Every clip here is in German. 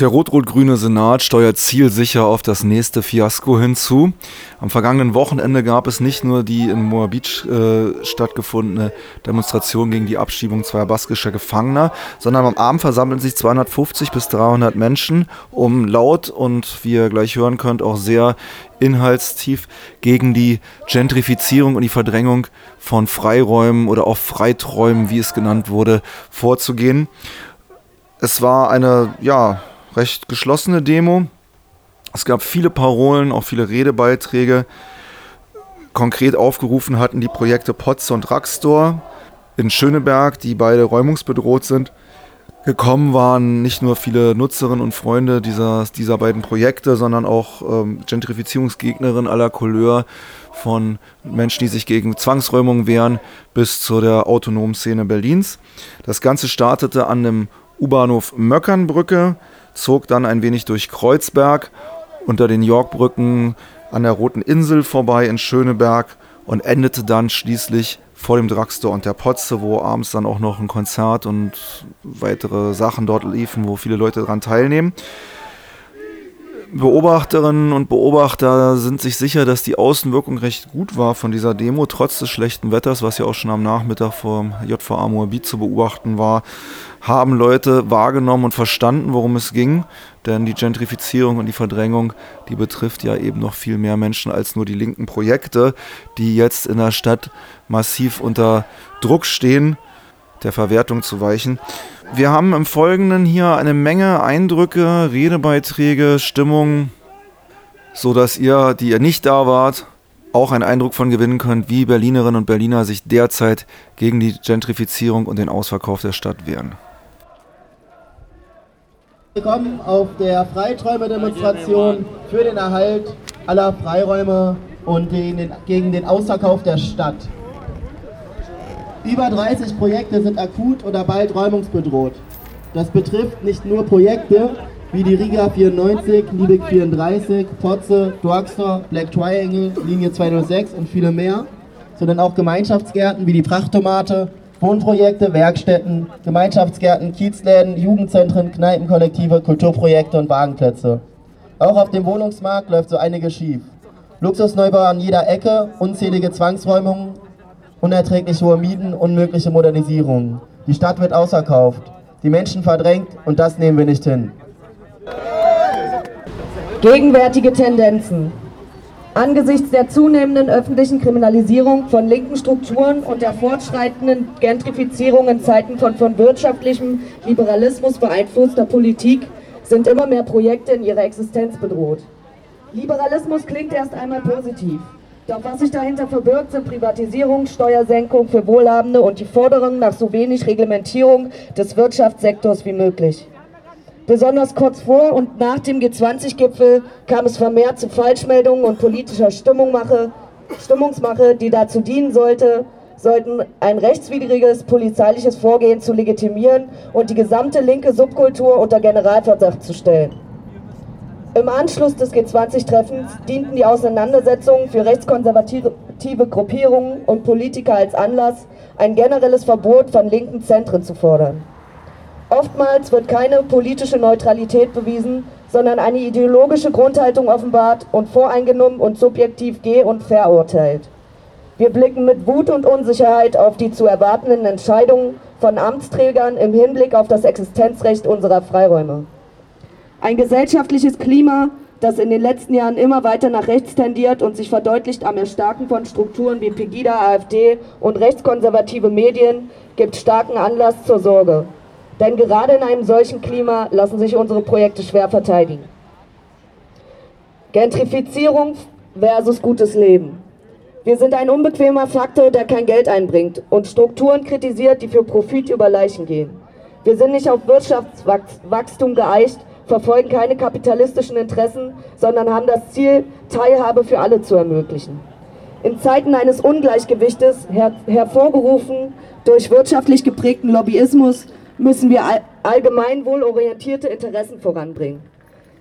Der rot-rot-grüne Senat steuert zielsicher auf das nächste Fiasko hinzu. Am vergangenen Wochenende gab es nicht nur die in Moabit äh, stattgefundene Demonstration gegen die Abschiebung zweier baskischer Gefangener, sondern am Abend versammeln sich 250 bis 300 Menschen, um laut und, wie ihr gleich hören könnt, auch sehr inhaltstief gegen die Gentrifizierung und die Verdrängung von Freiräumen oder auch Freiträumen, wie es genannt wurde, vorzugehen. Es war eine, ja, recht geschlossene Demo. Es gab viele Parolen, auch viele Redebeiträge. Konkret aufgerufen hatten die Projekte Potze und Raxdor in Schöneberg, die beide räumungsbedroht sind. Gekommen waren nicht nur viele Nutzerinnen und Freunde dieser, dieser beiden Projekte, sondern auch ähm, Gentrifizierungsgegnerinnen aller Couleur, von Menschen, die sich gegen Zwangsräumungen wehren, bis zu der autonomen Szene Berlins. Das Ganze startete an dem U-Bahnhof Möckernbrücke, zog dann ein wenig durch Kreuzberg unter den Yorkbrücken an der Roten Insel vorbei in Schöneberg und endete dann schließlich vor dem Drugstore und der Potze, wo abends dann auch noch ein Konzert und weitere Sachen dort liefen, wo viele Leute daran teilnehmen. Beobachterinnen und Beobachter sind sich sicher, dass die Außenwirkung recht gut war von dieser Demo, trotz des schlechten Wetters, was ja auch schon am Nachmittag vom JVA Moabit zu beobachten war, haben Leute wahrgenommen und verstanden, worum es ging. Denn die Gentrifizierung und die Verdrängung, die betrifft ja eben noch viel mehr Menschen als nur die linken Projekte, die jetzt in der Stadt massiv unter Druck stehen, der Verwertung zu weichen. Wir haben im Folgenden hier eine Menge Eindrücke, Redebeiträge, Stimmung, so dass ihr, die ihr nicht da wart, auch einen Eindruck von gewinnen könnt, wie Berlinerinnen und Berliner sich derzeit gegen die Gentrifizierung und den Ausverkauf der Stadt wehren. Willkommen auf der Freiträume-Demonstration für den Erhalt aller Freiräume und gegen den Ausverkauf der Stadt. Über 30 Projekte sind akut oder bald räumungsbedroht. Das betrifft nicht nur Projekte wie die Riga 94, Liebig 34, Potze, Drugstore, Black Triangle, Linie 206 und viele mehr, sondern auch Gemeinschaftsgärten wie die Prachttomate, Wohnprojekte, Werkstätten, Gemeinschaftsgärten, Kiezläden, Jugendzentren, Kneipenkollektive, Kulturprojekte und Wagenplätze. Auch auf dem Wohnungsmarkt läuft so einiges schief. Luxusneubau an jeder Ecke, unzählige Zwangsräumungen, unerträglich hohe Mieten, unmögliche Modernisierung. Die Stadt wird ausverkauft, die Menschen verdrängt und das nehmen wir nicht hin. Gegenwärtige Tendenzen. Angesichts der zunehmenden öffentlichen Kriminalisierung von linken Strukturen und der fortschreitenden Gentrifizierung in Zeiten von, von wirtschaftlichem Liberalismus beeinflusster Politik sind immer mehr Projekte in ihrer Existenz bedroht. Liberalismus klingt erst einmal positiv. Doch was sich dahinter verbirgt, sind Privatisierung, Steuersenkung für Wohlhabende und die Forderung nach so wenig Reglementierung des Wirtschaftssektors wie möglich. Besonders kurz vor und nach dem G20-Gipfel kam es vermehrt zu Falschmeldungen und politischer Stimmungsmache, Stimmungsmache, die dazu dienen sollte, sollten ein rechtswidriges polizeiliches Vorgehen zu legitimieren und die gesamte linke Subkultur unter Generalverdacht zu stellen. Im Anschluss des G20-Treffens dienten die Auseinandersetzungen für rechtskonservative Gruppierungen und Politiker als Anlass, ein generelles Verbot von linken Zentren zu fordern. Oftmals wird keine politische Neutralität bewiesen, sondern eine ideologische Grundhaltung offenbart und voreingenommen und subjektiv geh- und verurteilt. Wir blicken mit Wut und Unsicherheit auf die zu erwartenden Entscheidungen von Amtsträgern im Hinblick auf das Existenzrecht unserer Freiräume. Ein gesellschaftliches Klima, das in den letzten Jahren immer weiter nach rechts tendiert und sich verdeutlicht am Erstarken von Strukturen wie Pegida, AfD und rechtskonservative Medien, gibt starken Anlass zur Sorge. Denn gerade in einem solchen Klima lassen sich unsere Projekte schwer verteidigen. Gentrifizierung versus gutes Leben. Wir sind ein unbequemer Faktor, der kein Geld einbringt und Strukturen kritisiert, die für Profit über Leichen gehen. Wir sind nicht auf Wirtschaftswachstum geeicht, verfolgen keine kapitalistischen Interessen, sondern haben das Ziel, Teilhabe für alle zu ermöglichen. In Zeiten eines Ungleichgewichtes, her hervorgerufen durch wirtschaftlich geprägten Lobbyismus, müssen wir allgemeinwohlorientierte Interessen voranbringen.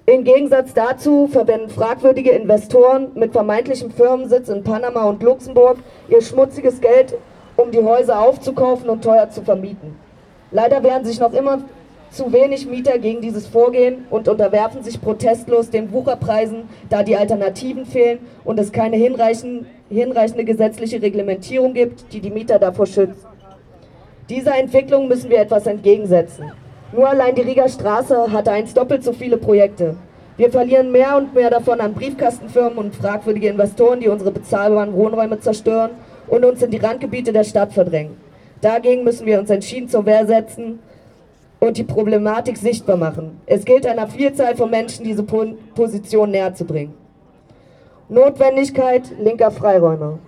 Im Gegensatz dazu verwenden fragwürdige Investoren mit vermeintlichem Firmensitz in Panama und Luxemburg ihr schmutziges Geld, um die Häuser aufzukaufen und teuer zu vermieten. Leider wehren sich noch immer zu wenig Mieter gegen dieses Vorgehen und unterwerfen sich protestlos den Wucherpreisen, da die Alternativen fehlen und es keine hinreichende, hinreichende gesetzliche Reglementierung gibt, die die Mieter davor schützt. Dieser Entwicklung müssen wir etwas entgegensetzen. Nur allein die Rieger Straße hatte einst doppelt so viele Projekte. Wir verlieren mehr und mehr davon an Briefkastenfirmen und fragwürdige Investoren, die unsere bezahlbaren Wohnräume zerstören und uns in die Randgebiete der Stadt verdrängen. Dagegen müssen wir uns entschieden zur Wehr setzen und die Problematik sichtbar machen. Es gilt einer Vielzahl von Menschen, diese Position näher zu bringen. Notwendigkeit linker Freiräume.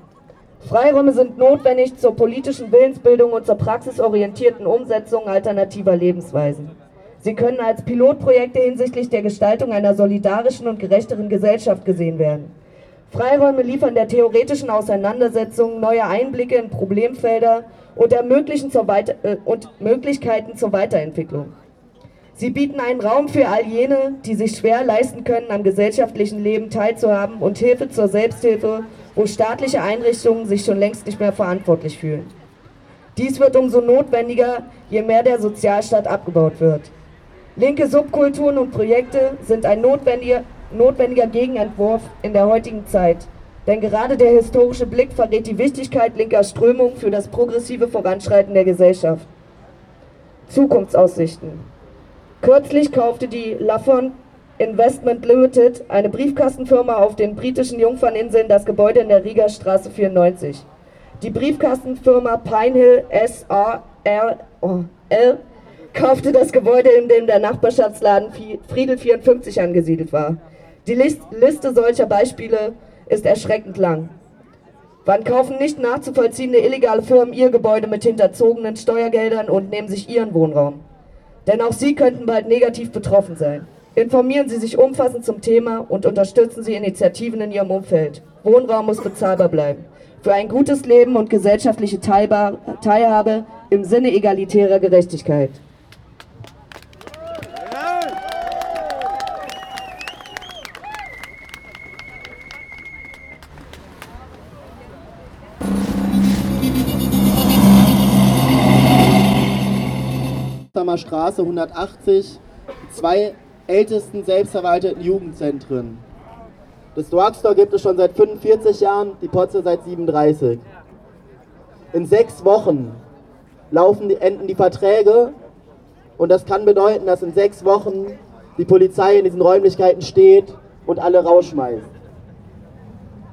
Freiräume sind notwendig zur politischen Willensbildung und zur praxisorientierten Umsetzung alternativer Lebensweisen. Sie können als Pilotprojekte hinsichtlich der Gestaltung einer solidarischen und gerechteren Gesellschaft gesehen werden. Freiräume liefern der theoretischen Auseinandersetzung neue Einblicke in Problemfelder und ermöglichen zur Weiter äh, und Möglichkeiten zur Weiterentwicklung. Sie bieten einen Raum für all jene, die sich schwer leisten können, am gesellschaftlichen Leben teilzuhaben und Hilfe zur Selbsthilfe, wo staatliche Einrichtungen sich schon längst nicht mehr verantwortlich fühlen. Dies wird umso notwendiger, je mehr der Sozialstaat abgebaut wird. Linke Subkulturen und Projekte sind ein notwendiger, notwendiger Gegenentwurf in der heutigen Zeit. Denn gerade der historische Blick verrät die Wichtigkeit linker Strömungen für das progressive Voranschreiten der Gesellschaft. Zukunftsaussichten. Kürzlich kaufte die Lafon Investment Limited, eine Briefkastenfirma auf den britischen Jungferninseln, das Gebäude in der Rieger Straße 94. Die Briefkastenfirma Pinehill S.A.R.L. kaufte das Gebäude, in dem der Nachbarschaftsladen Friedel 54 angesiedelt war. Die Liste solcher Beispiele ist erschreckend lang. Wann kaufen nicht nachzuvollziehende illegale Firmen ihr Gebäude mit hinterzogenen Steuergeldern und nehmen sich ihren Wohnraum? Denn auch sie könnten bald negativ betroffen sein. Informieren Sie sich umfassend zum Thema und unterstützen Sie Initiativen in Ihrem Umfeld. Wohnraum muss bezahlbar bleiben. Für ein gutes Leben und gesellschaftliche Teilhabe im Sinne egalitärer Gerechtigkeit. Potsdamer Straße 180 zwei ältesten selbstverwalteten Jugendzentren. Das Drugstore gibt es schon seit 45 Jahren, die Potze seit 37. In sechs Wochen laufen die, enden die Verträge und das kann bedeuten, dass in sechs Wochen die Polizei in diesen Räumlichkeiten steht und alle rausschmeißt.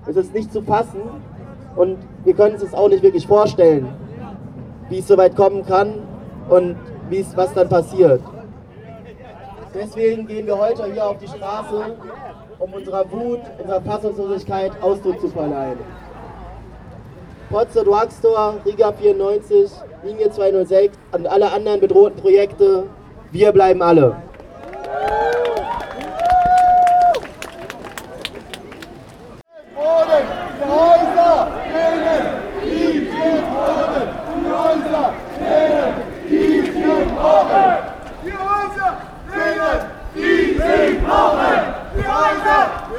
Es ist nicht zu fassen und wir können es uns auch nicht wirklich vorstellen, wie es so weit kommen kann und was dann passiert. Deswegen gehen wir heute hier auf die Straße, um unserer Wut, unserer Fassungslosigkeit Ausdruck zu verleihen. Potzer Drugstore, Riga 94, Linie 206 und alle anderen bedrohten Projekte, wir bleiben alle.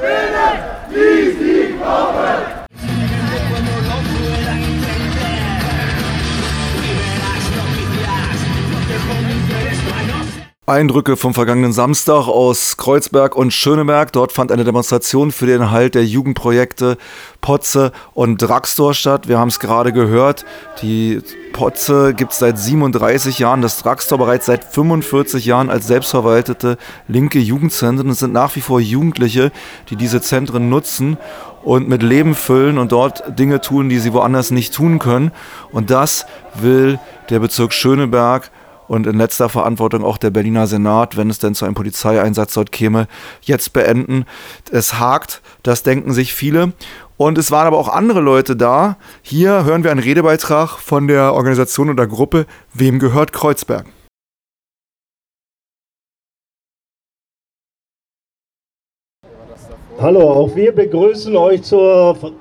Freedom! Eindrücke vom vergangenen Samstag aus Kreuzberg und Schöneberg. Dort fand eine Demonstration für den Halt der Jugendprojekte Potze und Dragstor statt. Wir haben es gerade gehört. Die Potze gibt es seit 37 Jahren, das Dragstor bereits seit 45 Jahren als selbstverwaltete linke Jugendzentren. Es sind nach wie vor Jugendliche, die diese Zentren nutzen und mit Leben füllen und dort Dinge tun, die sie woanders nicht tun können. Und das will der Bezirk Schöneberg und in letzter Verantwortung auch der Berliner Senat, wenn es denn zu einem Polizeieinsatz dort käme, jetzt beenden. Es hakt, das denken sich viele. Und es waren aber auch andere Leute da. Hier hören wir einen Redebeitrag von der Organisation oder Gruppe Wem gehört Kreuzberg? Hallo, auch wir begrüßen euch zur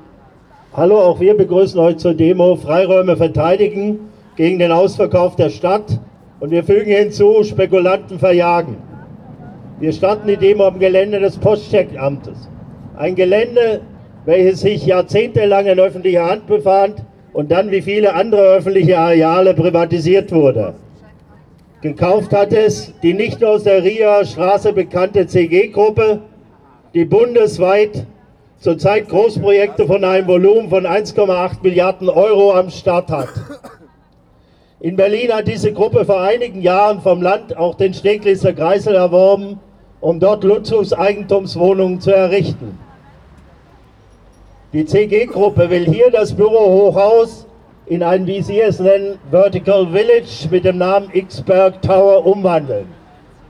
Hallo, auch wir begrüßen euch zur Demo Freiräume verteidigen gegen den Ausverkauf der Stadt. Und wir fügen hinzu, Spekulanten verjagen. Wir starten die Demo am Gelände des Postcheckamtes. Ein Gelände, welches sich jahrzehntelang in öffentlicher Hand befand und dann wie viele andere öffentliche Areale privatisiert wurde. Gekauft hat es die nicht aus der Ria Straße bekannte CG-Gruppe, die bundesweit zurzeit Großprojekte von einem Volumen von 1,8 Milliarden Euro am Start hat. In Berlin hat diese Gruppe vor einigen Jahren vom Land auch den Steglitzer Kreisel erworben, um dort Luxus-Eigentumswohnungen zu errichten. Die CG-Gruppe will hier das Bürohochhaus in ein, wie Sie es nennen, Vertical Village mit dem Namen Xberg Tower umwandeln,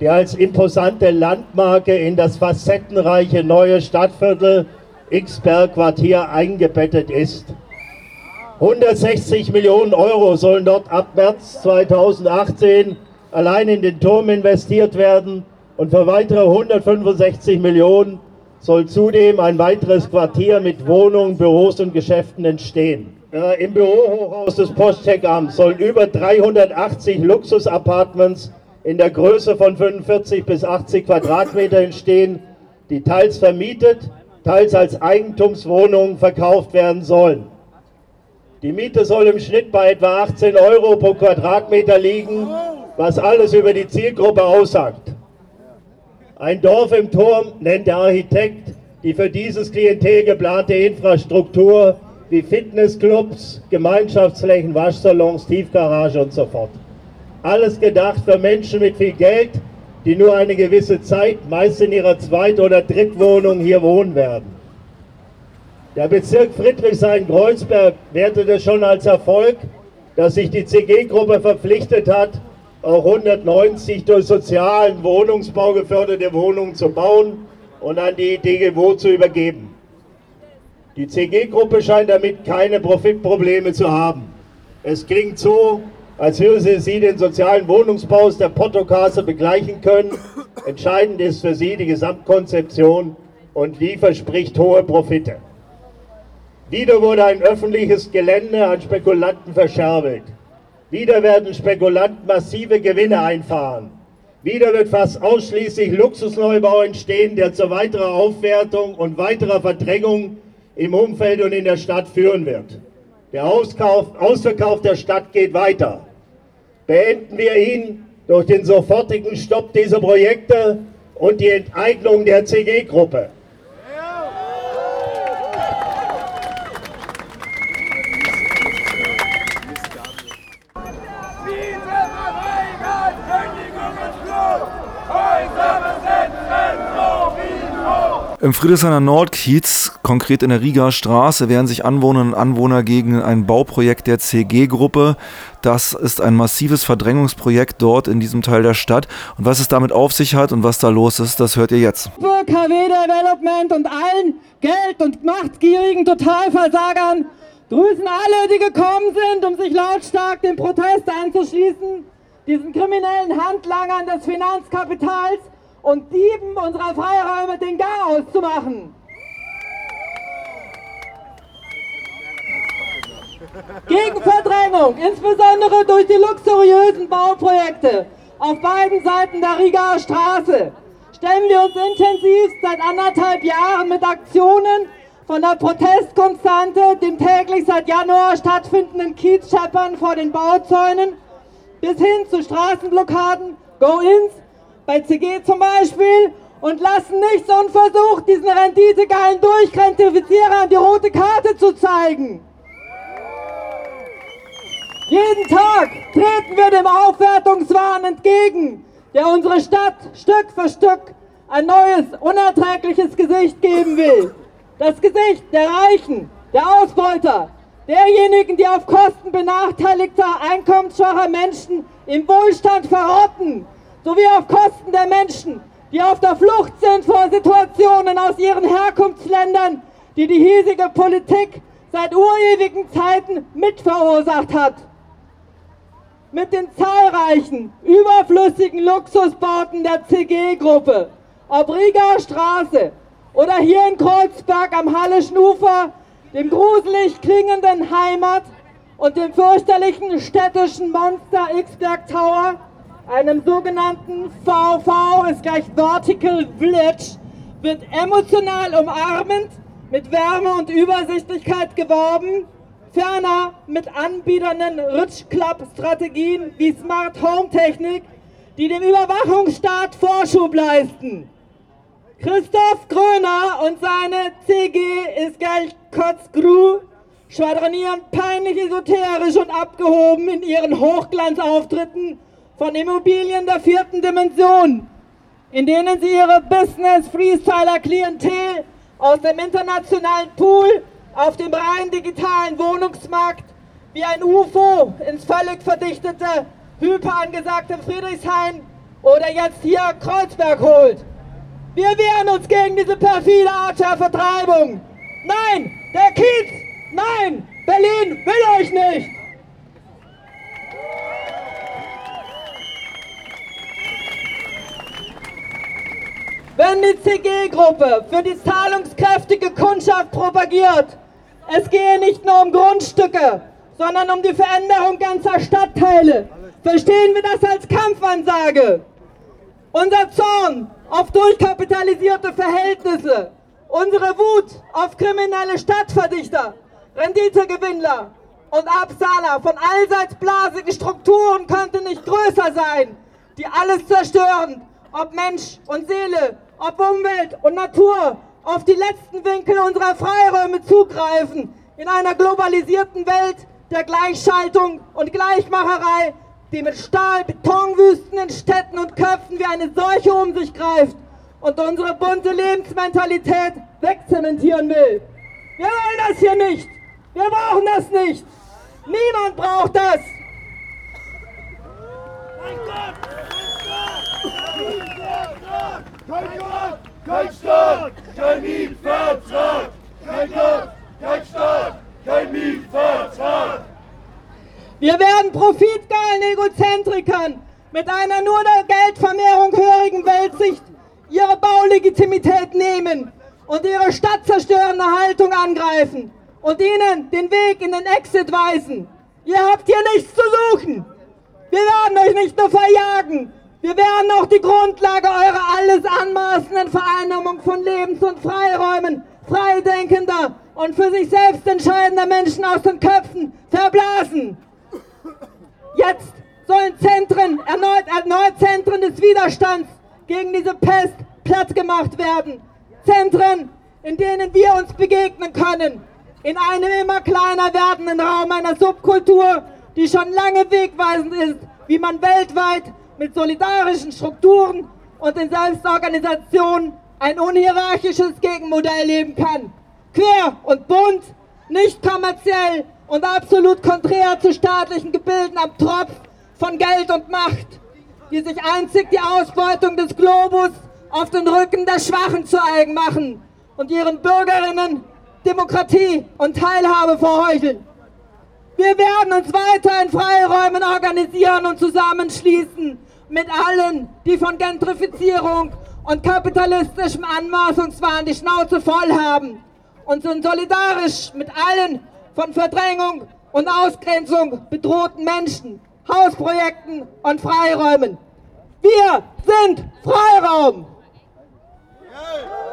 der als imposante Landmarke in das facettenreiche neue Stadtviertel Xberg Quartier eingebettet ist. 160 Millionen Euro sollen dort ab März 2018 allein in den Turm investiert werden und für weitere 165 Millionen soll zudem ein weiteres Quartier mit Wohnungen, Büros und Geschäften entstehen. Äh, Im Bürohochhaus des Postcheckamts sollen über 380 Luxusapartments in der Größe von 45 bis 80 Quadratmeter entstehen, die teils vermietet, teils als Eigentumswohnungen verkauft werden sollen. Die Miete soll im Schnitt bei etwa 18 Euro pro Quadratmeter liegen, was alles über die Zielgruppe aussagt. Ein Dorf im Turm nennt der Architekt die für dieses Klientel geplante Infrastruktur wie Fitnessclubs, Gemeinschaftsflächen, Waschsalons, Tiefgarage und so fort. Alles gedacht für Menschen mit viel Geld, die nur eine gewisse Zeit, meist in ihrer Zweit- oder Drittwohnung hier wohnen werden. Der Bezirk Friedrichshain-Kreuzberg wertet es schon als Erfolg, dass sich die CG-Gruppe verpflichtet hat, auch 190 durch sozialen Wohnungsbau geförderte Wohnungen zu bauen und an die DGWO zu übergeben. Die CG-Gruppe scheint damit keine Profitprobleme zu haben. Es klingt so, als würde sie den sozialen Wohnungsbau der Portokasse begleichen können. Entscheidend ist für sie die Gesamtkonzeption und die verspricht hohe Profite. Wieder wurde ein öffentliches Gelände an Spekulanten verscherbelt. Wieder werden Spekulanten massive Gewinne einfahren. Wieder wird fast ausschließlich Luxusneubau entstehen, der zur weiteren Aufwertung und weiterer Verdrängung im Umfeld und in der Stadt führen wird. Der Auskauf, Ausverkauf der Stadt geht weiter. Beenden wir ihn durch den sofortigen Stopp dieser Projekte und die Enteignung der CG-Gruppe. Im Friedrichshainer Nordkiez, konkret in der Riga Straße, wehren sich Anwohnerinnen und Anwohner gegen ein Bauprojekt der CG-Gruppe. Das ist ein massives Verdrängungsprojekt dort in diesem Teil der Stadt. Und was es damit auf sich hat und was da los ist, das hört ihr jetzt. Für KW Development und allen Geld- und machtgierigen Totalversagern grüßen alle, die gekommen sind, um sich lautstark dem Protest anzuschließen, diesen kriminellen Handlangern des Finanzkapitals und Dieben unserer Freiräume den Garaus zu machen. Gegen Verdrängung, insbesondere durch die luxuriösen Bauprojekte auf beiden Seiten der Rigaer Straße, stellen wir uns intensiv seit anderthalb Jahren mit Aktionen von der Protestkonstante, dem täglich seit Januar stattfindenden Kiezscheppern vor den Bauzäunen, bis hin zu Straßenblockaden, Go-Ins bei CG zum Beispiel und lassen nichts unversucht, diesen renditegeilen Durchrentifizierern die rote Karte zu zeigen. Jeden Tag treten wir dem Aufwertungswahn entgegen, der unsere Stadt Stück für Stück ein neues, unerträgliches Gesicht geben will. Das Gesicht der Reichen, der Ausbeuter, derjenigen, die auf Kosten benachteiligter, einkommensschwacher Menschen im Wohlstand verrotten, sowie auf Kosten der Menschen, die auf der Flucht sind vor Situationen aus ihren Herkunftsländern, die die hiesige Politik seit urewigen Zeiten mitverursacht hat. Mit den zahlreichen, überflüssigen Luxusbauten der CG-Gruppe, ob Riga Straße oder hier in Kreuzberg am Hallischen Ufer, dem gruselig klingenden Heimat und dem fürchterlichen städtischen Monster X-Berg Tower, einem sogenannten VV ist gleich Vertical Village, wird emotional umarmend mit Wärme und Übersichtlichkeit geworben, ferner mit anbiedernden Rich Club Strategien wie Smart Home Technik die dem Überwachungsstaat Vorschub leisten. Christoph Gröner und seine CG ist Geld Kotzgru schwadronieren peinlich esoterisch und abgehoben in ihren Hochglanzauftritten von Immobilien der vierten Dimension, in denen sie ihre Business-Freestyler-Klientel aus dem internationalen Pool auf dem rein digitalen Wohnungsmarkt wie ein UFO ins völlig verdichtete, hyperangesagte Friedrichshain oder jetzt hier Kreuzberg holt. Wir wehren uns gegen diese perfide Art der Vertreibung. Nein, der Kiez, nein, Berlin will euch nicht. Die CG-Gruppe für die zahlungskräftige Kundschaft propagiert, es gehe nicht nur um Grundstücke, sondern um die Veränderung ganzer Stadtteile, verstehen wir das als Kampfansage. Unser Zorn auf durchkapitalisierte Verhältnisse, unsere Wut auf kriminelle Stadtverdichter, Renditegewinnler und Absahler von allseits blasigen Strukturen könnte nicht größer sein, die alles zerstören, ob Mensch und Seele, ob Umwelt und Natur, auf die letzten Winkel unserer Freiräume zugreifen, in einer globalisierten Welt der Gleichschaltung und Gleichmacherei, die mit Stahl-Betonwüsten in Städten und Köpfen wie eine Seuche um sich greift und unsere bunte Lebensmentalität wegzementieren will. Wir wollen das hier nicht. Wir brauchen das nicht. Niemand braucht das. Mein Gott! Kein Gott, kein Staat, kein Mietvertrag! Kein Gott, kein Staat, kein Mietvertrag! Wir werden profitgeilen Egozentrikern mit einer nur der Geldvermehrung hörigen Weltsicht ihre Baulegitimität nehmen und ihre stadtzerstörende Haltung angreifen und ihnen den Weg in den Exit weisen. Ihr habt hier nichts zu suchen. Wir werden euch nicht nur verjagen, wir werden auch die Grundlage eurer alles anmaßenden Vereinnahmung von Lebens- und Freiräumen freidenkender und für sich selbst entscheidender Menschen aus den Köpfen verblasen. Jetzt sollen Zentren, erneut, erneut Zentren des Widerstands gegen diese Pest platt gemacht werden. Zentren, in denen wir uns begegnen können. In einem immer kleiner werdenden Raum einer Subkultur, die schon lange wegweisend ist, wie man weltweit mit solidarischen Strukturen und in Selbstorganisation ein unhierarchisches Gegenmodell leben kann. Quer und bunt, nicht kommerziell und absolut konträr zu staatlichen Gebilden am Tropf von Geld und Macht, die sich einzig die Ausbeutung des Globus auf den Rücken der Schwachen zu eigen machen und ihren Bürgerinnen Demokratie und Teilhabe verheucheln. Wir werden uns weiter in Freiräumen organisieren und zusammenschließen mit allen, die von Gentrifizierung und kapitalistischem Anmaßungswahn die Schnauze voll haben und sind solidarisch mit allen von Verdrängung und Ausgrenzung bedrohten Menschen, Hausprojekten und Freiräumen. Wir sind Freiraum! Die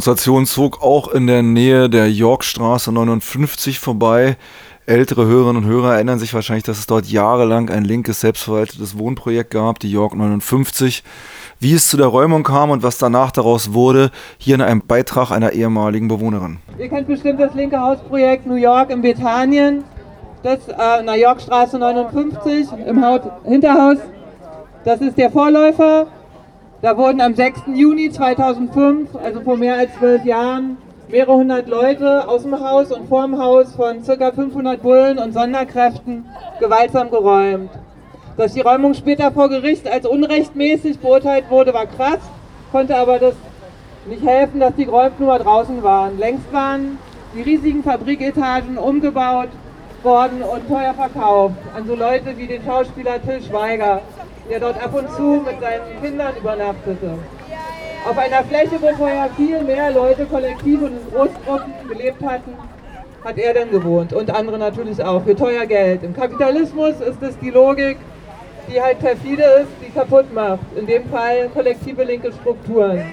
Demonstration zog auch in der Nähe der Yorkstraße 59 vorbei. Ältere Hörerinnen und Hörer erinnern sich wahrscheinlich, dass es dort jahrelang ein linkes selbstverwaltetes Wohnprojekt gab, die York 59. Wie es zu der Räumung kam und was danach daraus wurde, hier in einem Beitrag einer ehemaligen Bewohnerin. Ihr kennt bestimmt das linke Hausprojekt New York in Bethanien, das äh, in Yorkstraße 59 im Haut Hinterhaus. Das ist der Vorläufer. Da wurden am 6. Juni 2005, also vor mehr als zwölf Jahren, mehrere hundert Leute aus dem Haus und vorm Haus von ca. 500 Bullen und Sonderkräften gewaltsam geräumt. Dass die Räumung später vor Gericht als unrechtmäßig beurteilt wurde, war krass, konnte aber das nicht helfen, dass die geräumt nur draußen waren. Längst waren die riesigen Fabriketagen umgebaut worden und teuer verkauft an so Leute wie den Schauspieler Till Schweiger, der dort ab und zu mit seinen Kindern übernachtete. Auf einer Fläche, wo vorher viel mehr Leute kollektiv und in Großgruppen gelebt hatten, hat er dann gewohnt und andere natürlich auch für teuer Geld. Im Kapitalismus ist es die Logik, die halt perfide ist, die kaputt macht. In dem Fall kollektive linke Strukturen.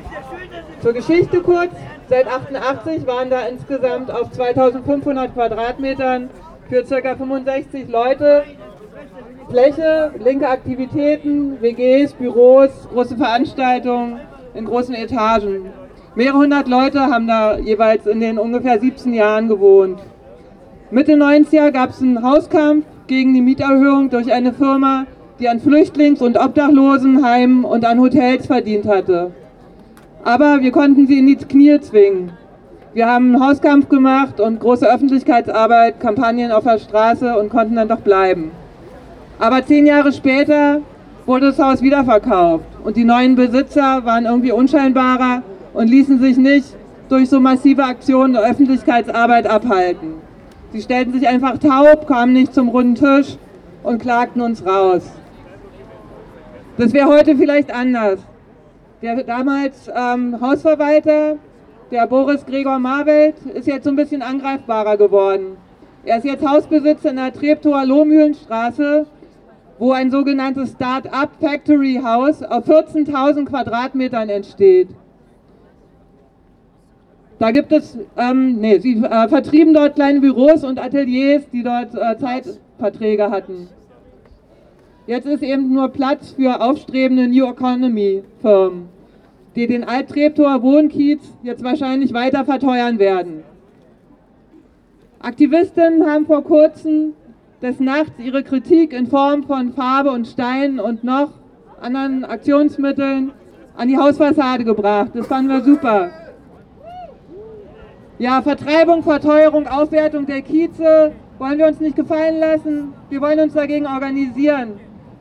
Zur Geschichte kurz. Seit 88 waren da insgesamt auf 2500 Quadratmetern für ca. 65 Leute Fläche, linke Aktivitäten, WGs, Büros, große Veranstaltungen in großen Etagen. Mehrere hundert Leute haben da jeweils in den ungefähr 17 Jahren gewohnt. Mitte 90er gab es einen Hauskampf gegen die Mieterhöhung durch eine Firma, die an Flüchtlings- und Obdachlosenheimen und an Hotels verdient hatte. Aber wir konnten sie in die Knie zwingen. Wir haben einen Hauskampf gemacht und große Öffentlichkeitsarbeit, Kampagnen auf der Straße und konnten dann doch bleiben. Aber zehn Jahre später wurde das Haus wiederverkauft und die neuen Besitzer waren irgendwie unscheinbarer und ließen sich nicht durch so massive Aktionen der Öffentlichkeitsarbeit abhalten. Sie stellten sich einfach taub, kamen nicht zum runden Tisch und klagten uns raus. Das wäre heute vielleicht anders. Der damals ähm, Hausverwalter, der Boris Gregor Marwelt, ist jetzt so ein bisschen angreifbarer geworden. Er ist jetzt Hausbesitzer in der Treptower Lohmühlenstraße wo ein sogenanntes Start-up Factory House auf 14.000 Quadratmetern entsteht. Da gibt es, ähm, nee, sie äh, vertrieben dort kleine Büros und Ateliers, die dort äh, Zeitverträge hatten. Jetzt ist eben nur Platz für aufstrebende New Economy Firmen, die den Alt-Treptower Wohnkiez jetzt wahrscheinlich weiter verteuern werden. Aktivistinnen haben vor kurzem des Nachts ihre Kritik in Form von Farbe und Steinen und noch anderen Aktionsmitteln an die Hausfassade gebracht. Das fanden wir super. Ja, Vertreibung, Verteuerung, Aufwertung der Kieze wollen wir uns nicht gefallen lassen. Wir wollen uns dagegen organisieren.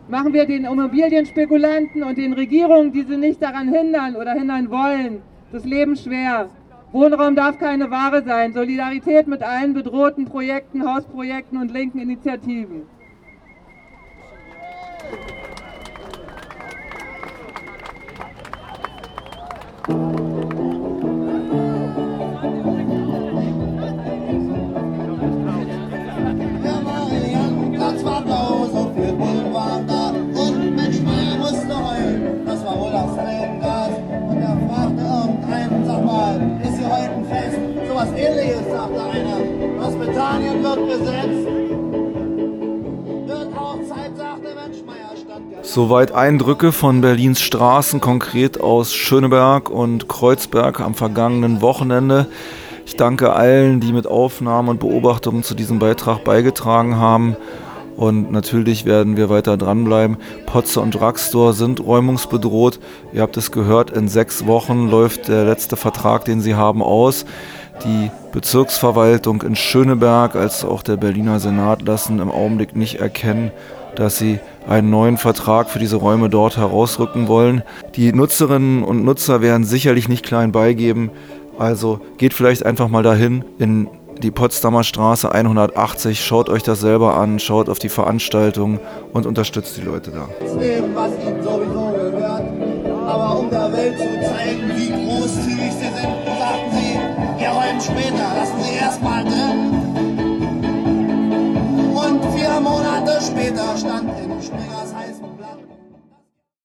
Machen wir den Immobilienspekulanten und den Regierungen, die sie nicht daran hindern oder hindern wollen, das Leben schwer. Wohnraum darf keine Ware sein. Solidarität mit allen bedrohten Projekten, Hausprojekten und linken Initiativen. Soweit Eindrücke von Berlins Straßen, konkret aus Schöneberg und Kreuzberg am vergangenen Wochenende. Ich danke allen, die mit Aufnahmen und Beobachtungen zu diesem Beitrag beigetragen haben. Und natürlich werden wir weiter dranbleiben. Potze und Drugstore sind räumungsbedroht. Ihr habt es gehört, in sechs Wochen läuft der letzte Vertrag, den sie haben, aus. Die Bezirksverwaltung in Schöneberg als auch der Berliner Senat lassen im Augenblick nicht erkennen, dass sie einen neuen Vertrag für diese Räume dort herausrücken wollen. Die Nutzerinnen und Nutzer werden sicherlich nicht klein beigeben. Also geht vielleicht einfach mal dahin in die Potsdamer Straße 180, schaut euch das selber an, schaut auf die Veranstaltung und unterstützt die Leute da. Was ihnen sowieso gehört. Aber um der Welt zu zeigen, wie großzügig sie sind, sagten sie, wir räumen später, lassen Sie erstmal drin. Und vier